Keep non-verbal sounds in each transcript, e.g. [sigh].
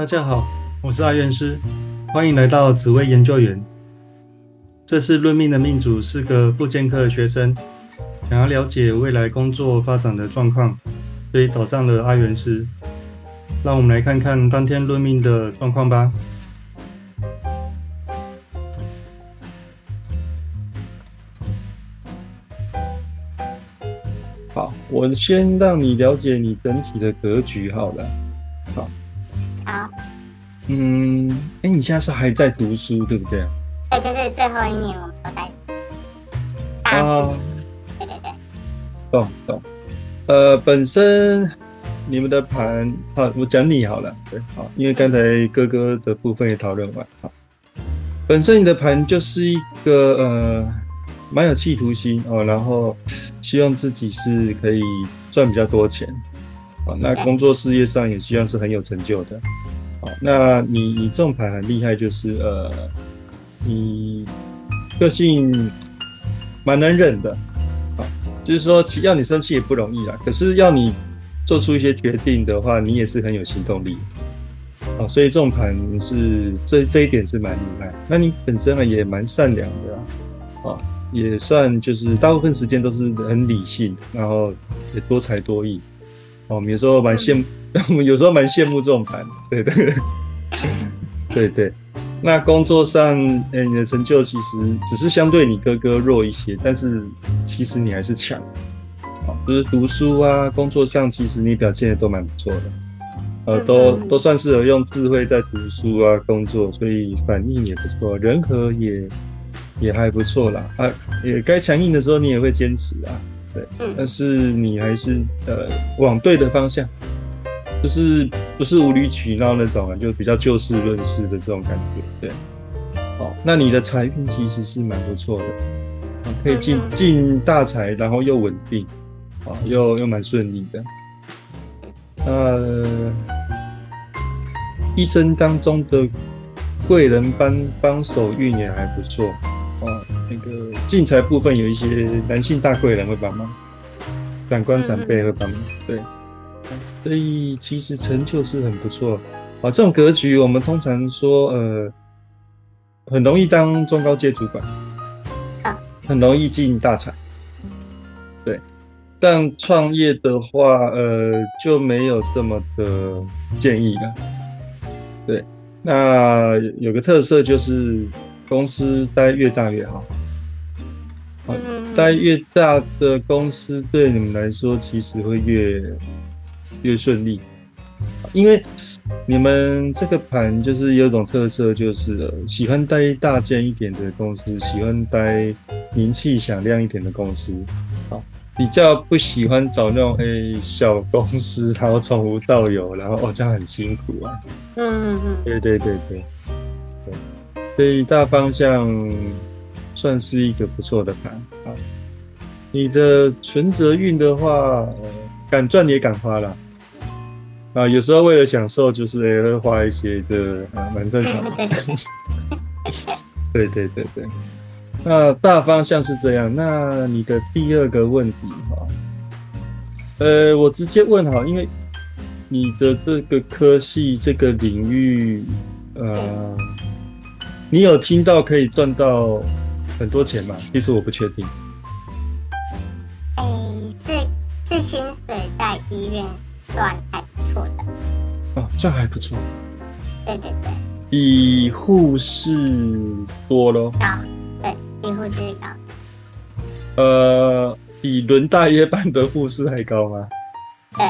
大家好，我是阿元师，欢迎来到紫薇研究员。这次论命的命主是个复健科的学生，想要了解未来工作发展的状况，所以找上了阿元师。让我们来看看当天论命的状况吧。好，我先让你了解你整体的格局好了。嗯，哎，你现在是还在读书对不对？对，就是最后一年我们都在大对对对，懂懂。呃，本身你们的盘，好，我讲你好了，对，好，因为刚才哥哥的部分也讨论完，好，本身你的盘就是一个呃，蛮有企图心哦，然后希望自己是可以赚比较多钱，好，那工作事业上也希望是很有成就的，好，那你你这种牌很厉害，就是呃，你个性蛮能忍的，就是说，其要你生气也不容易啦。可是要你做出一些决定的话，你也是很有行动力。哦，所以这种盘是这这一点是蛮厉害。那你本身呢也蛮善良的啊，也算就是大部分时间都是很理性，然后也多才多艺。哦，我们有时候蛮羡慕，我 [laughs] 们有时候蛮羡慕这种盘。对对对，对 [laughs] 对。那工作上，呃，你的成就其实只是相对你哥哥弱一些，但是其实你还是强。好，就是读书啊，工作上其实你表现的都蛮不错的，呃，嗯都嗯都算是有用智慧在读书啊，工作，所以反应也不错，人和也也还不错啦。啊，也该强硬的时候你也会坚持啊，对，但嗯，是你还是呃往对的方向，就是不是无理取闹那种啊，就比较就事论事的这种感觉。对，好，那你的财运其实是蛮不错的，啊，可以进进大财，然后又稳定，啊，又又蛮顺利的。呃，一生当中的贵人帮帮手运也还不错哦。那个进财部分有一些男性大贵人会帮忙，长官长辈会帮忙，对，所以其实成就是很不错啊。这种格局我们通常说，呃，很容易当中高阶主管，啊很容易进大财，对。但创业的话，呃，就没有这么的建议了。对，那有个特色就是公司待越大越好。待越大的公司，对你们来说其实会越越顺利，因为你们这个盘就是有一种特色，就是、呃、喜欢待大间一点的公司，喜欢待名气响亮一点的公司，好，比较不喜欢找那种诶、小公司，然后从无到有，然后哦这样很辛苦啊。嗯嗯嗯，对对对对。对，所以大方向算是一个不错的盘啊。你的存折运的话，呃敢赚也敢花啦。啊，有时候为了享受，就是也会花一些，这啊蛮正常的。对对 [laughs] 对对对对，那大方向是这样。那你的第二个问题哈，呃，我直接问哈，因为你的这个科系这个领域，呃，你有听到可以赚到很多钱吗？其实我不确定。哎，这这薪水在医院算还不错的，哦，这还不错，对对对，比护士多咯。高，对，比护士高，呃，比轮大夜班的护士还高吗？对，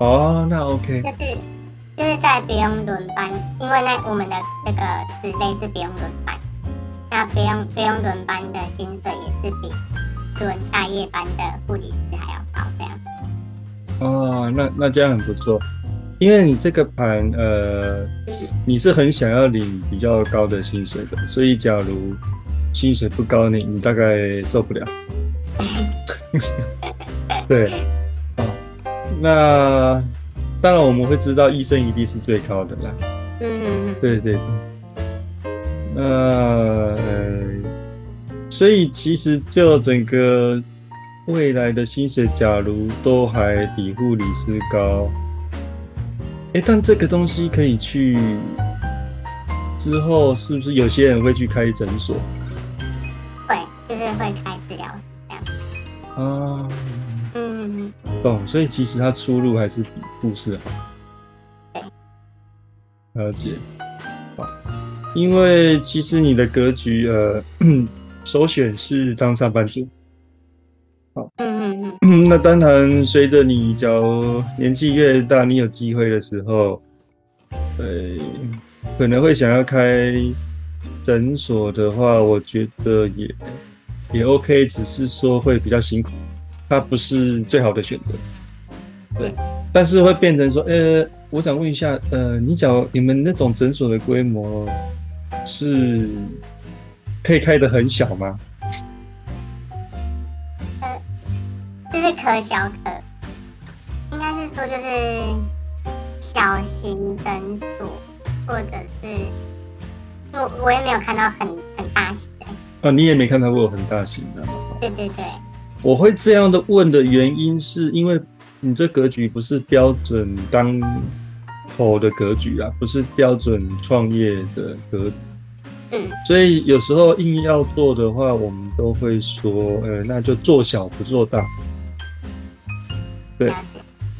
哦，那 OK。就是就是在不用轮班，因为那我们的那个职类是不用轮班，那不用不用轮班的薪水也是比轮大夜班的护理师还要高，这样。哦，那那这样很不错，因为你这个盘，呃，你是很想要领比较高的薪水的，所以假如薪水不高，你你大概受不了。[laughs] 对，啊，那当然我们会知道医生一定是最高的啦。嗯嗯对对呃，所以其实就整个未来的薪水，假如都还比护理师高，哎，但这个东西可以去之后，是不是有些人会去开诊所？会，就是会开治疗所这样。啊，懂。所以其实他出路还是比护士好。了解。好，因为其实你的格局，呃，[clears throat] 首选是当上班族。好嗯嗯嗯，那当然，随着你假如年纪越大，你有机会的时候，呃，可能会想要开诊所的话，我觉得也也 OK，只是说会比较辛苦，它不是最好的选择。对，但是会变成说，呃，我想问一下，呃，你讲你们那种诊所的规模是可以开的很小吗？就是可小可，应该是说就是小型诊所，或者是我我也没有看到很很大型的。啊，你也没看到过很大型的。对对对，我会这样的问的原因，是因为你这格局不是标准当头的格局啊，不是标准创业的格。嗯，所以有时候硬要做的话，我们都会说，呃，那就做小不做大。对。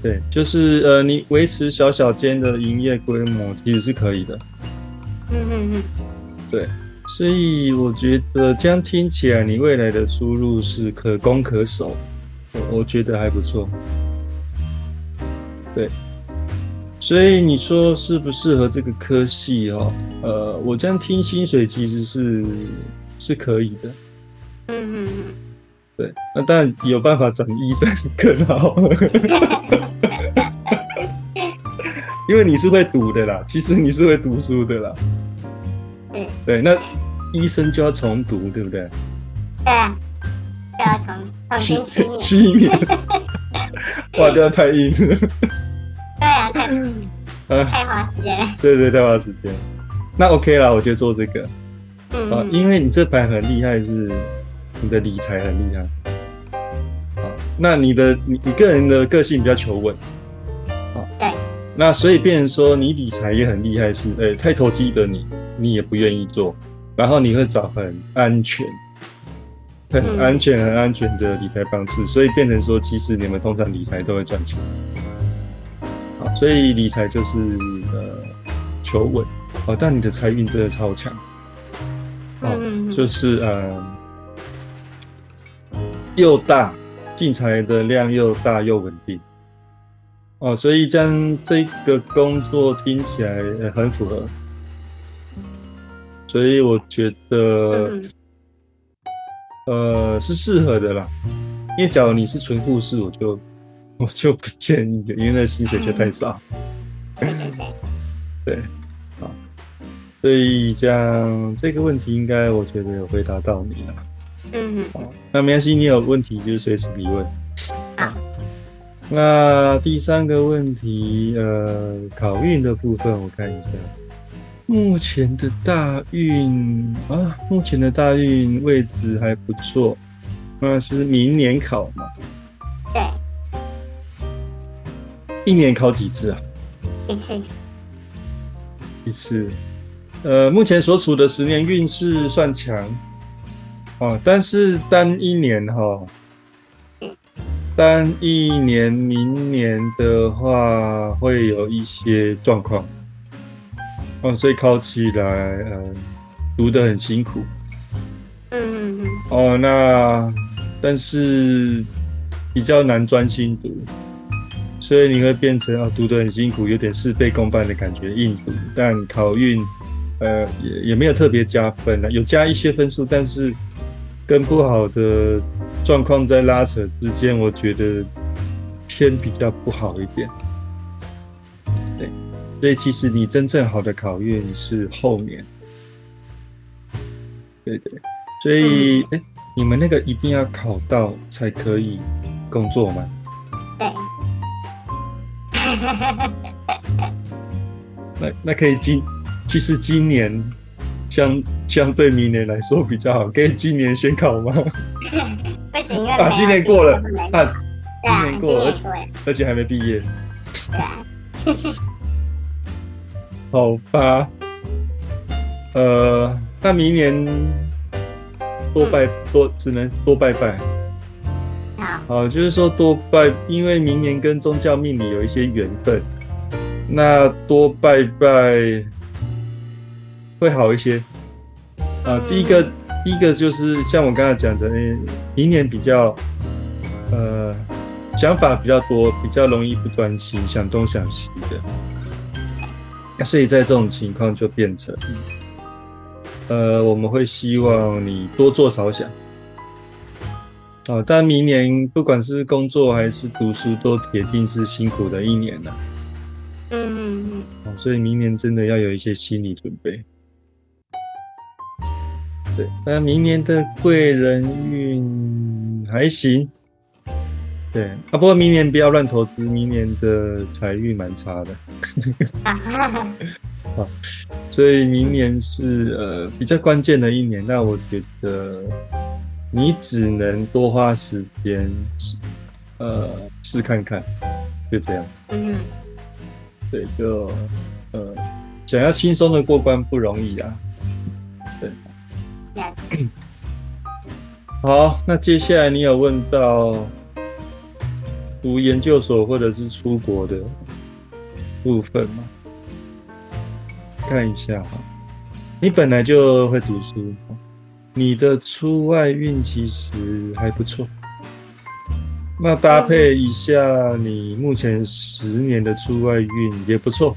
对，就是呃，你维持小小间的营业规模其实是可以的。嗯嗯嗯，对，所以我觉得这样听起来，你未来的出路是可攻可守，我我觉得还不错。对，所以你说适不适合这个科系哦？呃，我这样听薪水其实是是可以的。嗯嗯嗯，对，那当然有办法转医生更好，[laughs] 因为你是会读的啦，其实你是会读书的啦。对对，那医生就要重读，对不对？对啊，就要重重新七年。七年，[laughs] 哇，这样太硬了。对啊，太啊，太花时间了。对对，太花时间。那 OK 啦，我觉得做这个啊，嗯啊，因为你这盘很厉害，是你的理财很厉害。啊，那你的你你个人的个性比较求稳，对，那所以变成说你理财也很厉害，是呃、太投机的你，你也不愿意做，然后你会找很安全、很嗯安全、很安全的理财方式，所以变成说，其实你们通常理财都会赚钱。好，所以理财就是呃求稳，哦，但你的财运真的超强，哦，就是呃又大，进财的量又大又稳定。哦，所以这样这个工作听起来呃很符合，所以我觉得嗯呃是适合的啦。因为假如你是纯护士，我就 [laughs] 我就不建议了，因为那薪水就太少。对对对，对，啊，所以这样这个问题应该我觉得有回答到你了。嗯嗯好，那没关系，你有问题就随时提问。好，那第三个问题，呃，考运的部分我看一下，目前的大运啊，目前的大运位置还不错，那是明年考嘛？一年考几次啊？一次。一次。呃，目前所处的十年运势算强，哦，但是单一年哈、单一年明年的话会有一些状况，哦，所以考起来，呃，读得很辛苦，嗯嗯嗯，哦，那但是比较难专心读，所以你会变成啊读得很辛苦，有点事倍功半的感觉，硬读，但考运呃也也没有特别加分了，有加一些分数，但是跟不好的状况在拉扯之间，我觉得偏比较不好一点。对，所以其实你真正好的考运是后面。对对，所以哎、诶你们那个一定要考到才可以工作吗？[laughs] 对，那那可以今其实今年相相对明年来说比较好，可以今年先考吗？[laughs] 不行，啊，今年过了啊，今今年过了年过了，而且还没毕业。对啊，好吧，呃，那明年多拜多只能多拜拜。好，就是说多拜，因为明年跟宗教命理有一些缘分，那多拜拜会好一些。啊，第一个，第一个就是像我刚才讲的，诶明年比较，呃，想法比较多，比较容易不专心，想东想西的，所以在这种情况就变成，呃，我们会希望你多做少想。哦，但明年不管是工作还是读书，都铁定是辛苦的一年了。嗯嗯嗯，哦，所以明年真的要有一些心理准备。对，那明年的贵人运还行。对啊，不过明年不要乱投资，明年的财运蛮差的。[laughs] 好，所以明年是呃比较关键的一年。那我觉得你只能多花时间试呃试看看，就这样。嗯嗯，对，就呃想要轻松的过关不容易啊。对好，那接下来你有问到读研究所或者是出国的部分吗？看一下哈，你本来就会读书，你的出外运其实还不错。那搭配一下你目前十年的出外运也不错。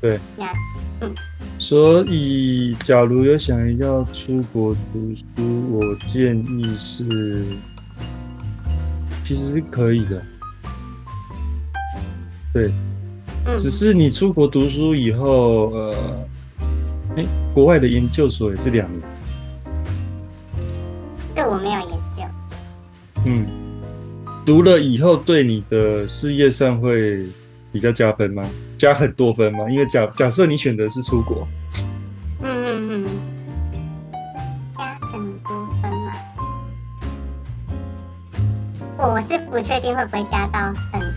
对，了所以，假如有想要出国读书，我建议是，其实是可以的。对，嗯，只是你出国读书以后，呃，哎，国外的研究所也是两年，这我没有研究。嗯，读了以后对你的事业上会比较加分吗？加很多分吗？因为假假设你选择是出国，嗯嗯嗯，加很多分嘛？我是不确定会不会加到很。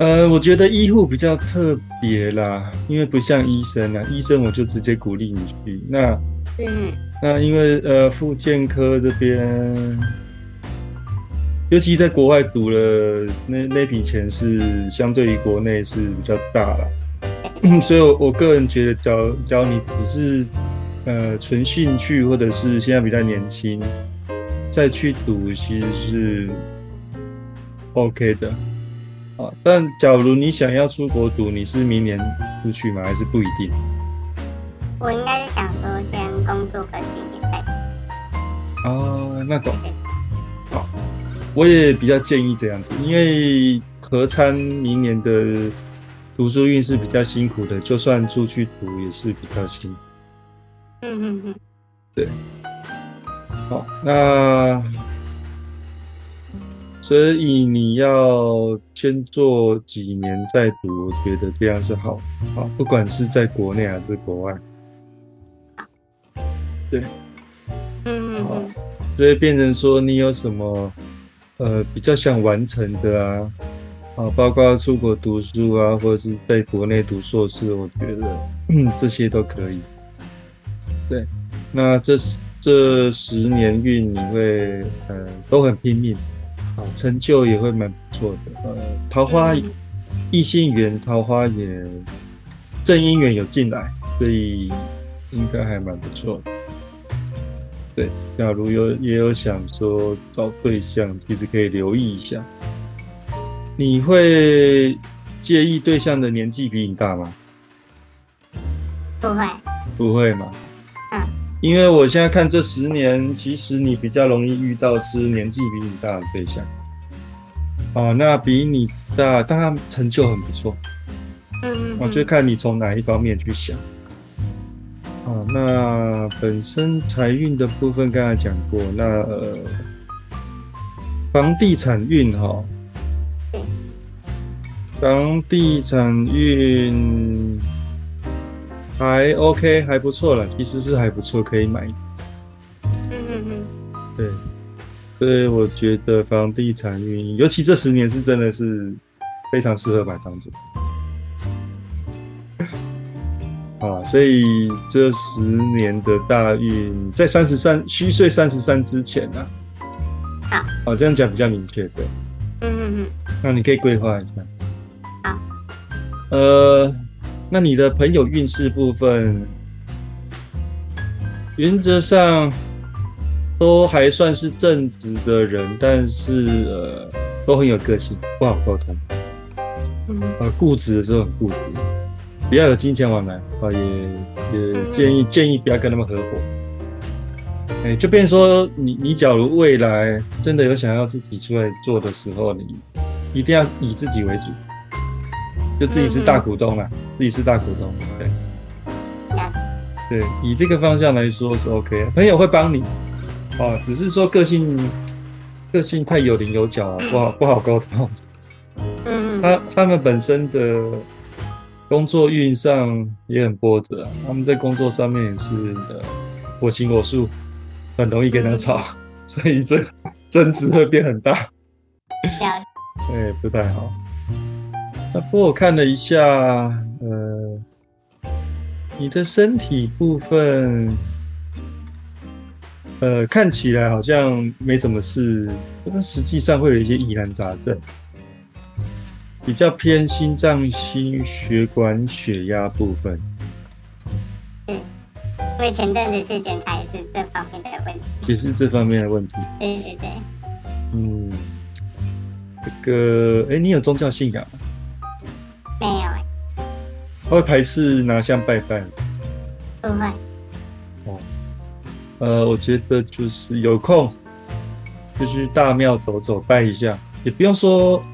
呃，我觉得医护比较特别啦，因为不像医生啊，医生我就直接鼓励你去。那嗯那因为呃，复健科这边，尤其在国外读了，那那笔钱是相对于国内是比较大了，[clears throat] 所以我我个人觉得教教你只是呃纯兴趣，或者是现在比较年轻，再去读其实是 OK 的。啊，但假如你想要出国读，你是明年出去吗？还是不一定？我应该是想说先工作个几年再读。啊，那懂。好，我也比较建议这样子，因为合参明年的读书运是比较辛苦的，就算出去读也是比较辛苦。嗯嗯嗯，好，那所以你要先做几年再读，我觉得这样是好。好，不管是在国内还是国外。对。嗯嗯嗯，所以变成说你有什么呃比较想完成的啊，啊，包括出国读书啊，或者是在国内读硕士，我觉得嗯 [clears throat] 这些都可以。对，那这这十年运你会呃都很拼命，啊，成就也会蛮不错的，呃，桃花嗯异性缘桃花也正姻缘有进来，所以应该还蛮不错的。对，假如有也有想说找对象，其实可以留意一下。你会介意对象的年纪比你大吗？不会。不会嘛？嗯，因为我现在看这十年，其实你比较容易遇到是年纪比你大的对象。啊，那比你大，但他成就很不错。嗯嗯，我就看你从哪一方面去想。啊，那本身财运的部分刚才讲过，那呃，房地产运哈，对房地产运还 OK，还不错了，其实是还不错，可以买。嗯嗯嗯，对，所以我觉得房地产运，尤其这十年是真的是非常适合买房子。[laughs] 啊，所以这十年的大运在三十三虚岁三十三之前呢、好，哦，这样讲比较明确，对。嗯嗯嗯，那你可以规划一下。好。呃，那你的朋友运势部分，原则上都还算是正直的人，但是呃，都很有个性，不好沟通。嗯呃，固执的时候很固执，不要有金钱往来啊，也也建议建议不要跟他们合伙。哎、就变说你你假如未来真的有想要自己出来做的时候，你一定要以自己为主，就自己是大股东啦，自己是大股东，对对，以这个方向来说是 OK 的，朋友会帮你，哦，只是说个性个性太有棱有角啊，不好不好沟通。嗯。嗯 [laughs] 他他们本身的工作运上也很波折、啊，他们在工作上面也是呃我行我素，很容易跟他吵，所以这争执会变很大，了 [laughs] 哎、不太好。那不过我看了一下，呃，你的身体部分，呃，看起来好像没什么事，但实际上会有一些疑难杂症。比较偏心脏、心血管、血压部分。因为前阵子去检查也是这方面的问题。也是这方面的问题。对对对，嗯，这个，哎、你有宗教信仰吗？没有哎，会排斥拿香拜拜吗？不会。呃，我觉得就是有空就去大庙走走，拜一下，也不用说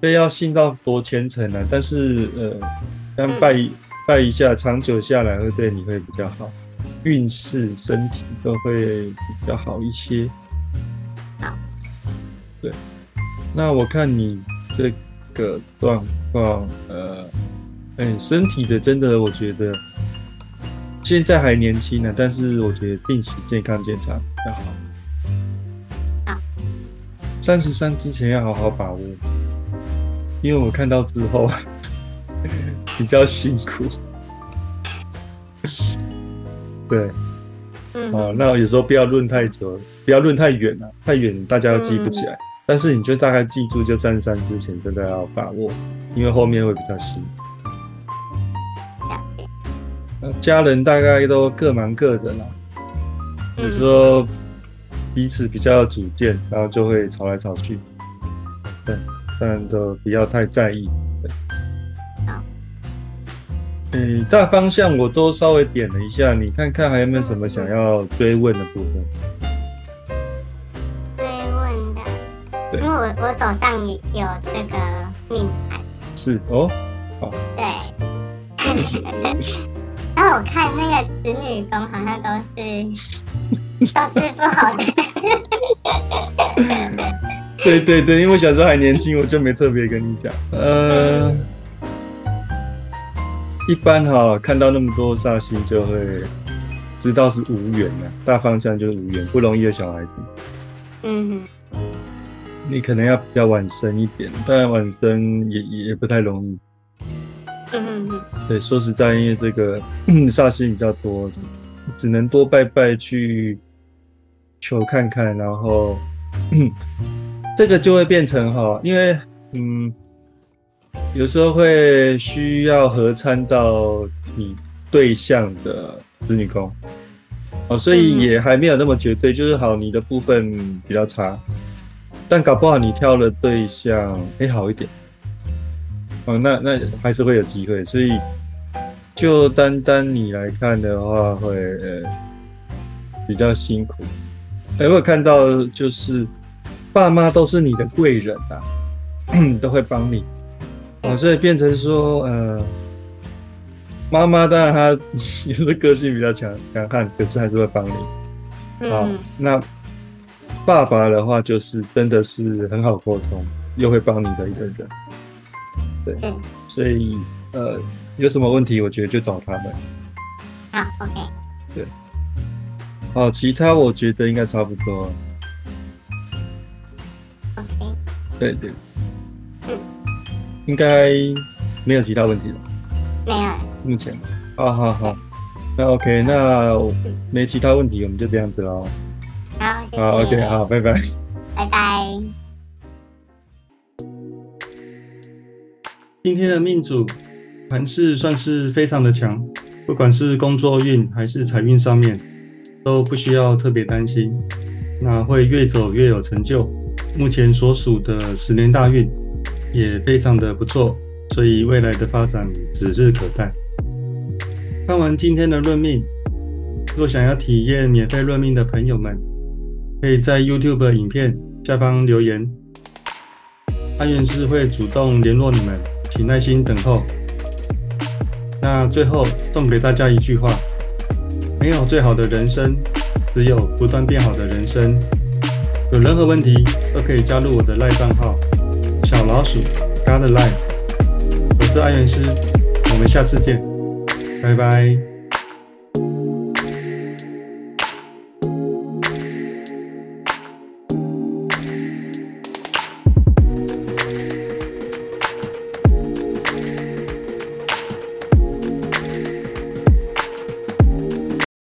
非要信到多虔诚啊，但是呃，但拜一拜一下，长久下来会对你会比较好，运势、身体都会比较好一些。好，对，那我看你这个状况，呃，哎、身体的真的，我觉得现在还年轻呢，但是我觉得定期健康检查比较好。好，三十三之前要好好把握，因为我看到之后 [laughs] 比较辛苦。对，嗯哦，那有时候不要论太久，不要论太远了，太远大家都记不起来。但是你就大概记住，就三十三之前真的要把握，因为后面会比较辛苦。那家人大概都各忙各的啦，有时嗯候彼此比较有主见，然后就会吵来吵去。对，但都不要太在意。好。嗯，大方向我都稍微点了一下，你看看还有没有什么想要追问的部分？对因为我我手上也有这个命盘，是哦，对。[laughs] 然后我看那个子女宫好像都是都是不好的，[laughs] 对对对，因为我小时候还年轻，我就没特别跟你讲。呃，一般哈，看到那么多煞星，就会知道是无缘的，大方向就是无缘，不容易的小孩子。嗯你可能要比较晚生一点，当然晚生也也也不太容易。嗯嗯嗯。对，说实在，因为这个 [clears throat] 煞星比较多，只能多拜拜去求看看，然后 [clears throat] 这个就会变成哈，因为嗯，有时候会需要合参到你对象的子女宫，哦，所以嗯。也还没有那么绝对，就是好你的部分比较差，但搞不好你挑了对象，哎、好一点。哦，那那还是会有机会，所以就单单你来看的话，会呃比较辛苦。哎、我有看到就是爸妈都是你的贵人啊，[coughs] 都会帮你，哦，所以变成说呃，妈妈当然她 [laughs] 也是个性比较强强悍，可是还是会帮你。好，嗯那爸爸的话就是真的是很好沟通，又会帮你的一个人。嗯，所以呃，有什么问题，我觉得就找他们。好，OK，对哦，其他我觉得应该差不多。OK，对对。嗯应该没有其他问题了。没有，目前，好好好，那 OK，那没其他问题，我们就这样子喽。好，谢谢。好，OK，好，拜拜。拜拜。今天的命主盘势算是非常的强，不管是工作运还是财运上面，都不需要特别担心。那会越走越有成就。目前所属的十年大运也非常的不错，所以未来的发展指日可待。看完今天的论命，若想要体验免费论命的朋友们，可以在 YouTube 影片下方留言，安元师会主动联络你们，请耐心等候。那最后送给大家一句话：没有最好的人生，只有不断变好的人生。有任何问题都可以加入我的赖账号小老鼠 God Life，我是安元师，我们下次见，拜拜。